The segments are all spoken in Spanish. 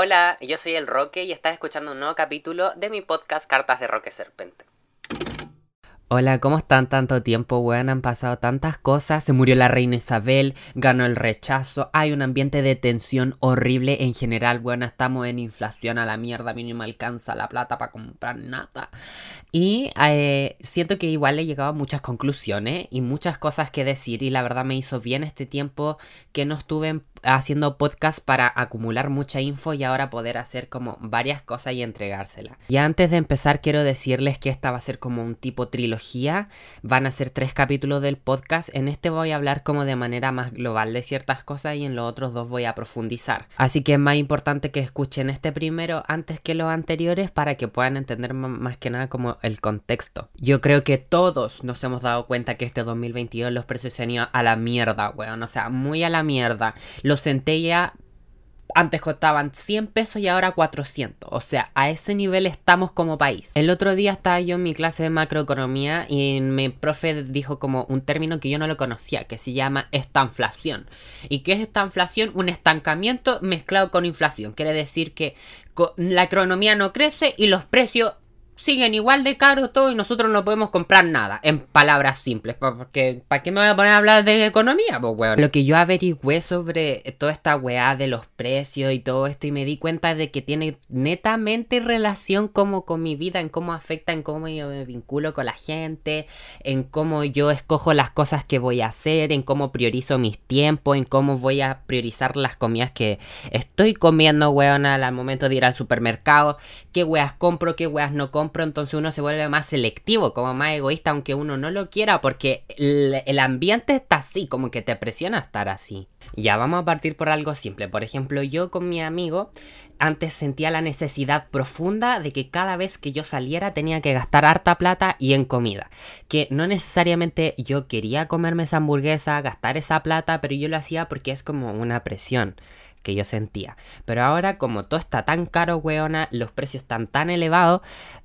Hola, yo soy el Roque y estás escuchando un nuevo capítulo de mi podcast Cartas de Roque Serpente. Hola, ¿cómo están? Tanto tiempo, weón, han pasado tantas cosas. Se murió la reina Isabel, ganó el rechazo, hay un ambiente de tensión horrible en general, weón, estamos en inflación a la mierda, a mí no me alcanza la plata para comprar nada. Y eh, siento que igual he llegado a muchas conclusiones y muchas cosas que decir y la verdad me hizo bien este tiempo que no estuve en haciendo podcast para acumular mucha info y ahora poder hacer como varias cosas y entregársela. Y antes de empezar quiero decirles que esta va a ser como un tipo trilogía, van a ser tres capítulos del podcast, en este voy a hablar como de manera más global de ciertas cosas y en los otros dos voy a profundizar. Así que es más importante que escuchen este primero antes que los anteriores para que puedan entender más que nada como el contexto. Yo creo que todos nos hemos dado cuenta que este 2022 los precios se han ido a la mierda, weón, o sea, muy a la mierda. Los centella antes costaban 100 pesos y ahora 400. O sea, a ese nivel estamos como país. El otro día estaba yo en mi clase de macroeconomía y mi profe dijo como un término que yo no lo conocía, que se llama estanflación. ¿Y qué es estanflación? Un estancamiento mezclado con inflación. Quiere decir que la economía no crece y los precios siguen igual de caro todo y nosotros no podemos comprar nada, en palabras simples, porque ¿para qué me voy a poner a hablar de economía, pues weón? Lo que yo averigüé sobre toda esta weá de los precios y todo esto y me di cuenta de que tiene netamente relación como con mi vida, en cómo afecta, en cómo yo me vinculo con la gente, en cómo yo escojo las cosas que voy a hacer, en cómo priorizo mis tiempos, en cómo voy a priorizar las comidas que estoy comiendo, weón, al momento de ir al supermercado, qué weas compro, qué weas no compro entonces uno se vuelve más selectivo, como más egoísta, aunque uno no lo quiera, porque el, ambiente está así, como que te presiona estar así. Ya vamos a partir por algo simple. Por ejemplo, yo con mi amigo antes sentía la necesidad profunda de que cada vez que yo saliera tenía que gastar harta plata y en comida. Que no necesariamente yo quería comerme esa hamburguesa, gastar esa plata, pero yo lo hacía porque es como una presión que yo sentía. Pero ahora como todo está tan caro, weona, los precios están tan elevados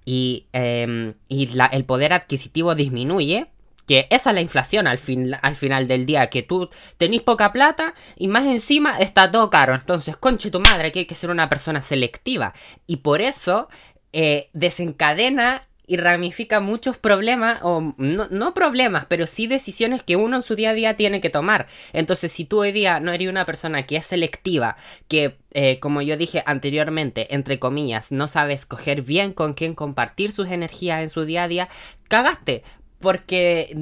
y, em, y el poder adquisitivo disminuye, que esa es la inflación al, fin, al final del día, que tú tenés poca plata y más encima está todo caro. Entonces, conche tu madre, que hay que ser una persona selectiva. Y por eso eh, desencadena y ramifica muchos problemas, o no, problemas, pero sí decisiones que uno en su día a día tiene que tomar. Entonces, si tú hoy día no eres una persona que es selectiva, que, eh, como yo dije anteriormente, entre comillas, no sabe escoger bien con quién compartir sus energías en su día a día, cagaste, porque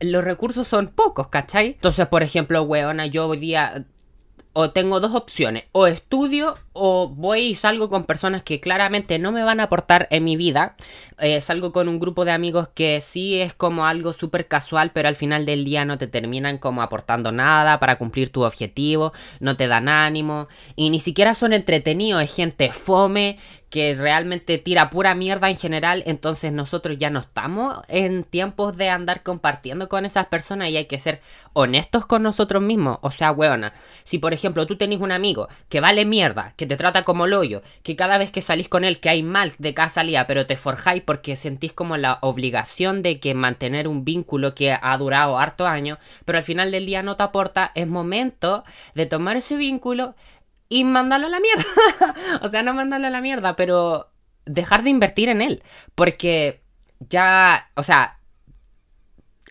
los recursos son pocos, ¿cachai? Entonces, por ejemplo, weona, yo hoy día o tengo dos opciones, o estudio o voy y salgo con personas que claramente no me van a aportar en mi vida. Eh, salgo con un grupo de amigos que sí es como algo súper casual, pero al final del día no te terminan como aportando nada para cumplir tu objetivo, no te dan ánimo y ni siquiera son entretenidos, es gente fome que realmente tira pura mierda en general, entonces nosotros ya no estamos en tiempos de andar compartiendo con esas personas y hay que ser honestos con nosotros mismos. O sea, weona, si por ejemplo tú tenés un amigo que vale mierda, que te trata como loyo, que cada vez que salís con él que hay mal de cada salida, pero te forjáis porque sentís como la obligación de que mantener un vínculo que ha durado harto años, pero al final del día no te aporta, es momento de tomar ese vínculo y mandarlo a la mierda. o sea, no mandarlo a la mierda, pero dejar de invertir en él. Porque ya, o sea,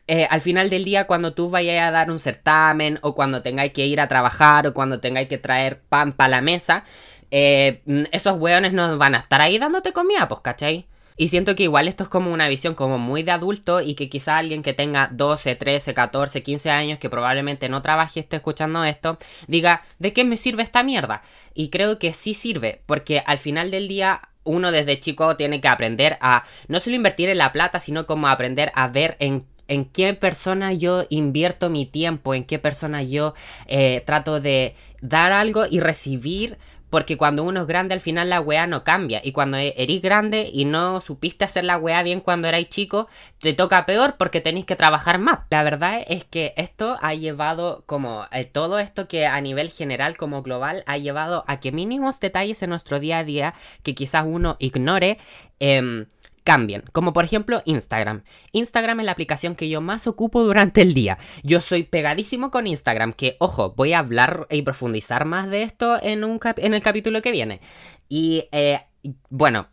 eh, al final del día, cuando tú vayas a dar un certamen, o cuando tengáis que ir a trabajar, o cuando tengáis que traer pan para la mesa, eh, esos hueones no van a estar ahí dándote comida, pues, ¿cachai? Y siento que igual esto es como una visión como muy de adulto y que quizá alguien que tenga 12, 13, 14, 15 años que probablemente no trabaje y esté escuchando esto, diga, ¿de qué me sirve esta mierda? Y creo que sí sirve, porque al final del día uno desde chico tiene que aprender a no solo invertir en la plata, sino como aprender a ver en en qué persona yo invierto mi tiempo, en qué persona yo eh, trato de dar algo y recibir porque cuando uno es grande, al final la weá no cambia. Y cuando e-, eres grande y no supiste hacer la weá bien cuando erais chico, te toca peor porque tenéis que trabajar más. La verdad es que esto ha llevado como eh, todo esto que a nivel general como global ha llevado a que mínimos detalles en nuestro día a día que quizás uno ignore. Em, cambien. Como por ejemplo Instagram. Instagram es la aplicación que yo más ocupo durante el día. Yo soy pegadísimo con Instagram, que ojo, voy a hablar y profundizar más de esto en, un en el capítulo que viene. Y eh, bueno,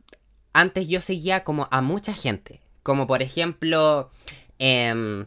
antes yo seguía como a mucha gente. Como por ejemplo... Eh,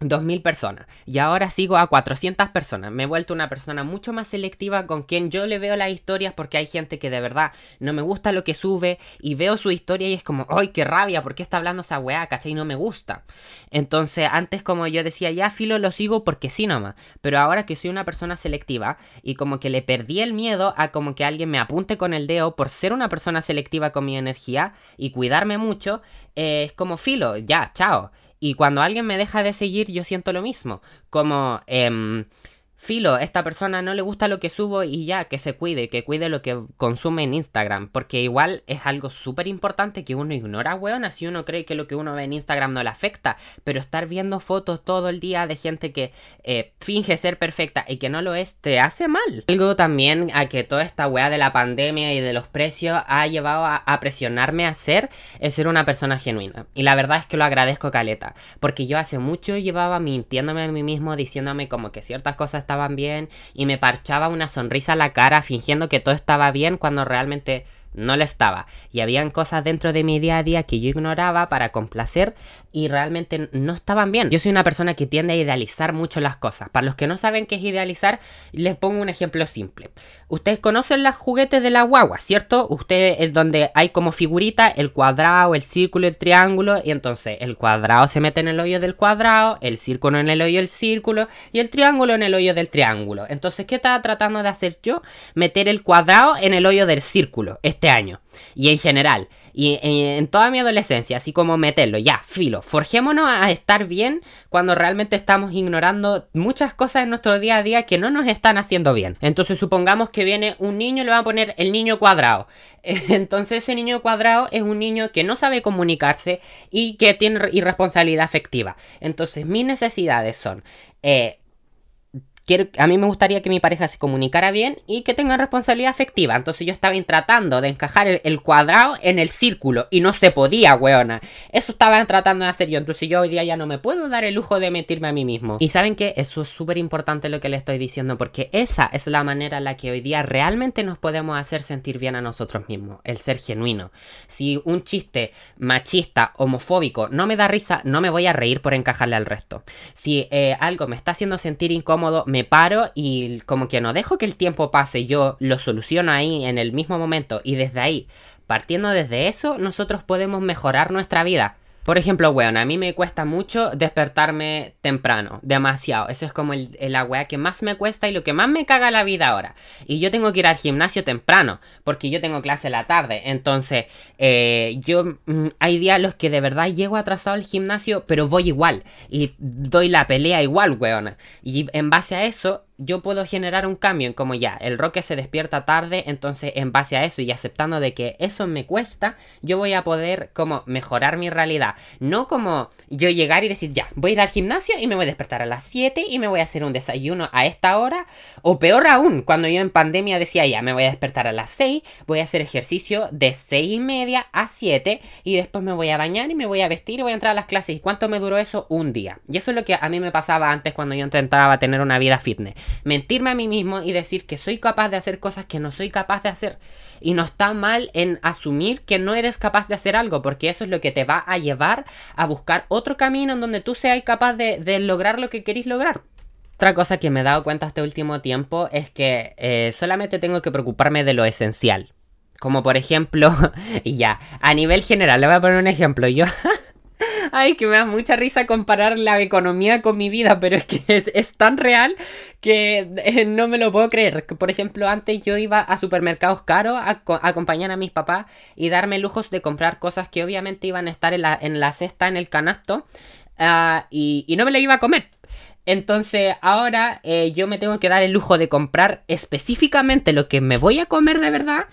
2.000 personas y ahora sigo a 400 personas. Me he vuelto una persona mucho más selectiva con quien yo le veo las historias porque hay gente que de verdad no me gusta lo que sube y veo su historia y es como, ¡ay, qué rabia! ¿Por qué está hablando esa weá? ¿Cachai? No me gusta. Entonces, antes como yo decía, ya filo lo sigo porque sí nomás. Pero ahora que soy una persona selectiva y como que le perdí el miedo a como que alguien me apunte con el dedo por ser una persona selectiva con mi energía y cuidarme mucho, eh, es como filo, ya, chao. Y cuando alguien me deja de seguir, yo siento lo mismo. Como, eh, filo, esta persona no le gusta lo que subo y ya, que se cuide, que cuide lo que consume en Instagram. Porque igual es algo súper importante que uno ignora, weón. Así uno cree que lo que uno ve en Instagram no le afecta. Pero estar viendo fotos todo el día de gente que eh, finge ser perfecta y que no lo es, te hace mal. Algo también a que toda esta weá de la pandemia y de los precios ha llevado a, presionarme a ser, es ser una persona genuina. Y la verdad es que lo agradezco, Caleta. Porque yo hace mucho llevaba mintiéndome a mí mismo, diciéndome como que ciertas cosas estaban bien y me parchaba una sonrisa a la cara fingiendo que todo estaba bien cuando realmente no lo estaba. Y habían cosas dentro de mi día a día que yo ignoraba para complacer y realmente no estaban bien. Yo soy una persona que tiende a idealizar mucho las cosas. Para los que no saben qué es idealizar, les pongo un ejemplo simple. Ustedes conocen los juguetes de la guagua, ¿cierto? Ustedes es donde hay como figurita el cuadrado, el círculo, el triángulo. Y entonces el cuadrado se mete en el hoyo del cuadrado, el círculo en el hoyo del círculo y el triángulo en el hoyo del triángulo. Entonces, ¿qué estaba tratando de hacer yo? Meter el cuadrado en el hoyo del círculo este año. Y en general. Y en, toda mi adolescencia, así como meterlo, ya, filo, forjémonos a estar bien cuando realmente estamos ignorando muchas cosas en nuestro día a día que no nos están haciendo bien. Entonces supongamos que viene un niño y le va a poner el niño cuadrado. Entonces ese niño cuadrado es un niño que no sabe comunicarse y que tiene irresponsabilidad afectiva. Entonces mis necesidades son... Eh, a mí me gustaría que mi pareja se comunicara bien y que tenga responsabilidad afectiva. Entonces yo estaba tratando de encajar el, cuadrado en el círculo y no se podía, weona. Eso estaba tratando de hacer yo. Entonces yo hoy día ya no me puedo dar el lujo de mentirme a mí mismo. Y saben que eso es súper importante lo que le estoy diciendo porque esa es la manera en la que hoy día realmente nos podemos hacer sentir bien a nosotros mismos. El ser genuino. Si un chiste machista, homofóbico no me da risa, no me voy a reír por encajarle al resto. Si eh, algo me está haciendo sentir incómodo, me me paro y como que no dejo que el tiempo pase, yo lo soluciono ahí en el mismo momento y desde ahí, partiendo desde eso, nosotros podemos mejorar nuestra vida. Por ejemplo, weón, a mí me cuesta mucho despertarme temprano, demasiado. Eso es como el, la weá que más me cuesta y lo que más me caga la vida ahora. Y yo tengo que ir al gimnasio temprano, porque yo tengo clase la tarde. Entonces, eh, yo mm, hay días los que de verdad llego atrasado al gimnasio, pero voy igual. Y doy la pelea igual, weón. Y en base a eso, yo puedo generar un cambio en como ya, el Roque se despierta tarde, entonces en base a eso y aceptando de que eso me cuesta, yo voy a poder como mejorar mi realidad. No como yo llegar y decir, ya, voy a ir al gimnasio y me voy a despertar a las 7 y me voy a hacer un desayuno a esta hora. O peor aún, cuando yo en pandemia decía, ya, me voy a despertar a las 6, voy a hacer ejercicio de 6 y media a 7 y después me voy a bañar y me voy a vestir y voy a entrar a las clases. ¿Y cuánto me duró eso? Un día. Y eso es lo que a mí me pasaba antes cuando yo intentaba tener una vida fitness mentirme a mí mismo y decir que soy capaz de hacer cosas que no soy capaz de hacer. Y no está mal en asumir que no eres capaz de hacer algo, porque eso es lo que te va a llevar a buscar otro camino en donde tú seas capaz de, lograr lo que queréis lograr. Otra cosa que me he dado cuenta este último tiempo es que eh, solamente tengo que preocuparme de lo esencial. Como por ejemplo, y ya, a nivel general, le voy a poner un ejemplo. Yo Ay, que me da mucha risa comparar la economía con mi vida, pero es que es, tan real que eh, no me lo puedo creer. Por ejemplo, antes yo iba a supermercados caros a, acompañar a mis papás y darme lujos de comprar cosas que obviamente iban a estar en la, en la cesta, en el canasto, ah, y, y no me lo iba a comer. Entonces ahora eh, yo me tengo que dar el lujo de comprar específicamente lo que me voy a comer de verdad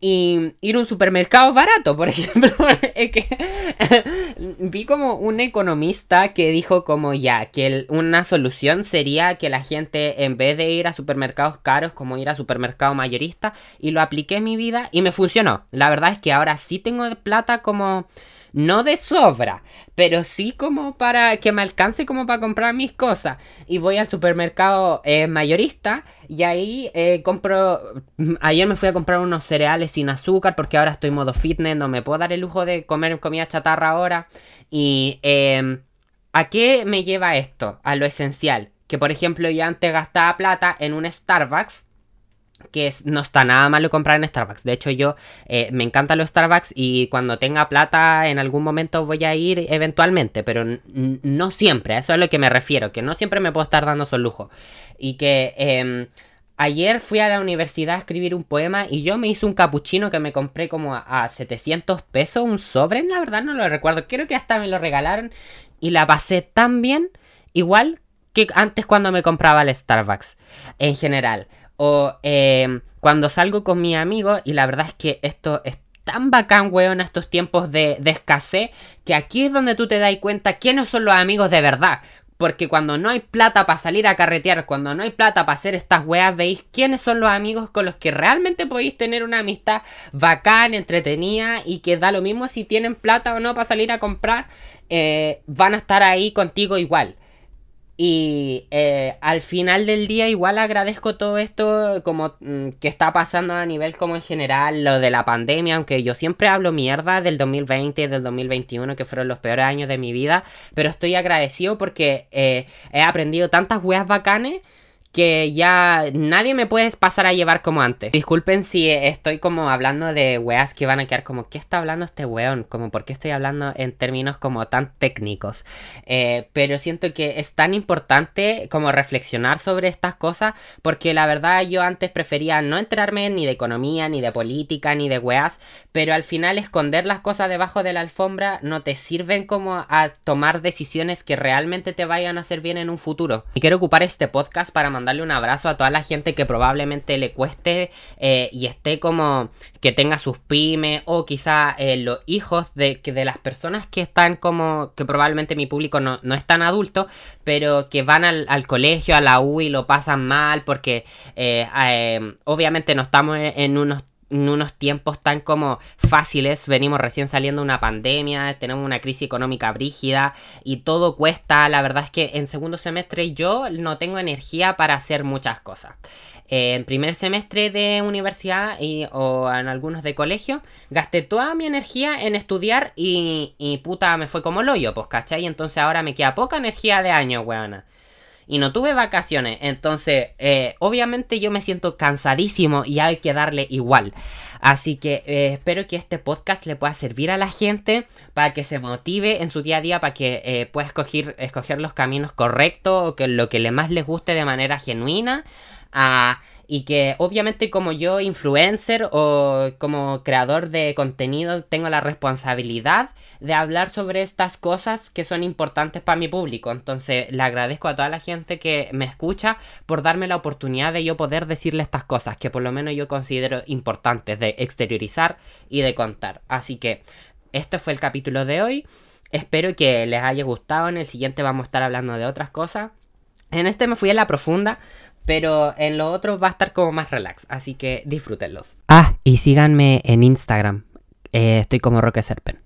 y ir a un supermercado barato, por ejemplo. es que vi como un economista que dijo como ya, que una solución sería que la gente en vez de ir a supermercados caros como ir a supermercado mayorista y lo apliqué en mi vida y me funcionó. La verdad es que ahora sí tengo plata como no de sobra, pero sí como para que me alcance como para comprar mis cosas. Y voy al supermercado eh, mayorista y ahí eh, compro... Ayer me fui a comprar unos cereales sin azúcar porque ahora estoy modo fitness, no me puedo dar el lujo de comer comida chatarra ahora. Y... Em, ¿A qué me lleva esto? A lo esencial. Que por ejemplo yo antes gastaba plata en un Starbucks que no está nada malo comprar en Starbucks. De hecho, yo eh, me encantan los Starbucks y cuando tenga plata en algún momento voy a ir eventualmente, pero no siempre, a eso es a lo que me refiero, que no siempre me puedo estar dando esos lujo. Y que em, ayer fui a la universidad a escribir un poema y yo me hice un capuchino que me compré como a, a 700 pesos, un sobre, la verdad no lo recuerdo, creo que hasta me lo regalaron y la pasé tan bien, igual que antes cuando me compraba el Starbucks, en general. O eh, cuando salgo con mi amigo, y la verdad es que esto es tan bacán, weón, estos tiempos de, escasez, que aquí es donde tú te das cuenta quiénes son los amigos de verdad. Porque cuando no hay plata para salir a carretear, cuando no hay plata para hacer estas weas, veis quiénes son los amigos con los que realmente podéis tener una amistad bacán, entretenida y que da lo mismo si tienen plata o no para salir a comprar, eh, van a estar ahí contigo igual. Y eh, al final del día igual agradezco todo esto como mm, que está pasando a nivel como en general, lo de la pandemia, aunque yo siempre hablo mierda del 2020 y del 2021, que fueron los peores años de mi vida, pero estoy agradecido porque eh, he aprendido tantas weas bacanes que ya nadie me puede pasar a llevar como antes. Disculpen si estoy como hablando de weas que van a quedar como, ¿qué está hablando este weón? Como, ¿por qué estoy hablando en términos como tan técnicos? Eh, pero siento que es tan importante como reflexionar sobre estas cosas porque la verdad yo antes prefería no enterarme ni de economía, ni de política, ni de weas, pero al final esconder las cosas debajo de la alfombra no te sirven como a tomar decisiones que realmente te vayan a hacer bien en un futuro. Y quiero ocupar este podcast para darle un abrazo a toda la gente que probablemente le cueste eh, y esté como que tenga sus pymes o quizá eh, los hijos de, de las personas que están como que probablemente mi público no, no es tan adulto, pero que van al, colegio, a la U y lo pasan mal porque eh, obviamente no estamos en unos unos tiempos tan como fáciles, venimos recién saliendo de una pandemia, tenemos una crisis económica brígida y todo cuesta, la verdad es que en segundo semestre yo no tengo energía para hacer muchas cosas. En primer semestre de universidad y, o en algunos de colegio, gasté toda mi energía en estudiar y, y puta me fue como el hoyo, pues, ¿cachai? Entonces ahora me queda poca energía de año, weona y no tuve vacaciones. Entonces, eh, obviamente yo me siento cansadísimo y hay que darle igual. Así que eh, espero que este podcast le pueda servir a la gente para que se motive en su día a día, para que eh, pueda escoger, escoger los caminos correctos o que lo que le más les guste de manera genuina. Ah, y que obviamente como yo influencer o como creador de contenido tengo la responsabilidad de hablar sobre estas cosas que son importantes para mi público. Entonces le agradezco a toda la gente que me escucha por darme la oportunidad de yo poder decirle estas cosas que por lo menos yo considero importantes de exteriorizar y de contar. Así que este fue el capítulo de hoy. Espero que les haya gustado. En el siguiente vamos a estar hablando de otras cosas. En este me fui a la profunda pero en los otros va a estar como más relax, así que disfrútenlos. Ah, y síganme en Instagram. Eh, estoy como Roque Serpen.